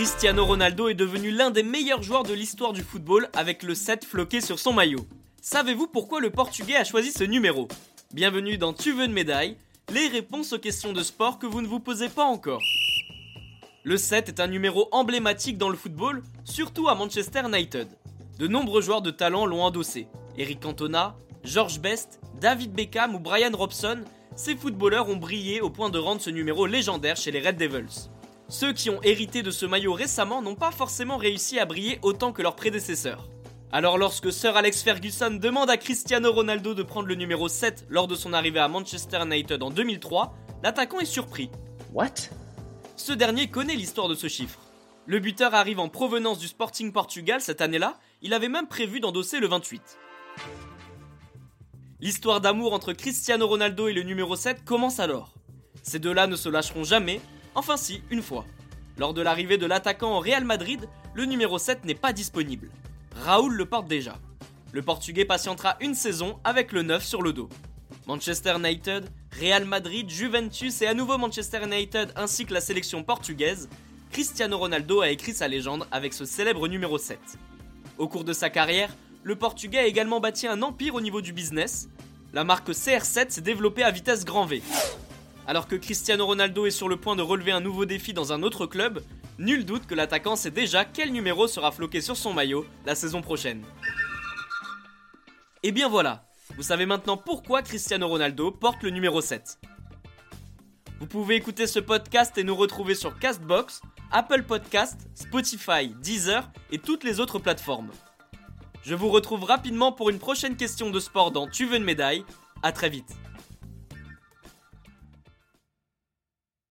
Cristiano Ronaldo est devenu l'un des meilleurs joueurs de l'histoire du football avec le 7 floqué sur son maillot. Savez-vous pourquoi le Portugais a choisi ce numéro? Bienvenue dans Tu veux une médaille Les réponses aux questions de sport que vous ne vous posez pas encore. Le 7 est un numéro emblématique dans le football, surtout à Manchester United. De nombreux joueurs de talent l'ont endossé. Eric Cantona, George Best, David Beckham ou Brian Robson, ces footballeurs ont brillé au point de rendre ce numéro légendaire chez les Red Devils. Ceux qui ont hérité de ce maillot récemment n'ont pas forcément réussi à briller autant que leurs prédécesseurs. Alors lorsque Sir Alex Ferguson demande à Cristiano Ronaldo de prendre le numéro 7 lors de son arrivée à Manchester United en 2003, l'attaquant est surpris. What? Ce dernier connaît l'histoire de ce chiffre. Le buteur arrive en provenance du Sporting Portugal cette année-là, il avait même prévu d'endosser le 28. L'histoire d'amour entre Cristiano Ronaldo et le numéro 7 commence alors. Ces deux-là ne se lâcheront jamais Enfin si, une fois. Lors de l'arrivée de l'attaquant au Real Madrid, le numéro 7 n'est pas disponible. Raoul le porte déjà. Le Portugais patientera une saison avec le 9 sur le dos. Manchester United, Real Madrid, Juventus et à nouveau Manchester United ainsi que la sélection portugaise, Cristiano Ronaldo a écrit sa légende avec ce célèbre numéro 7. Au cours de sa carrière, le Portugais a également bâti un empire au niveau du business. La marque CR7 s'est développée à vitesse grand V. Alors que Cristiano Ronaldo est sur le point de relever un nouveau défi dans un autre club, nul doute que l'attaquant sait déjà quel numéro sera floqué sur son maillot la saison prochaine. Et bien voilà, vous savez maintenant pourquoi Cristiano Ronaldo porte le numéro 7. Vous pouvez écouter ce podcast et nous retrouver sur Castbox, Apple Podcast, Spotify, Deezer et toutes les autres plateformes. Je vous retrouve rapidement pour une prochaine question de sport dans Tu veux une médaille. A très vite.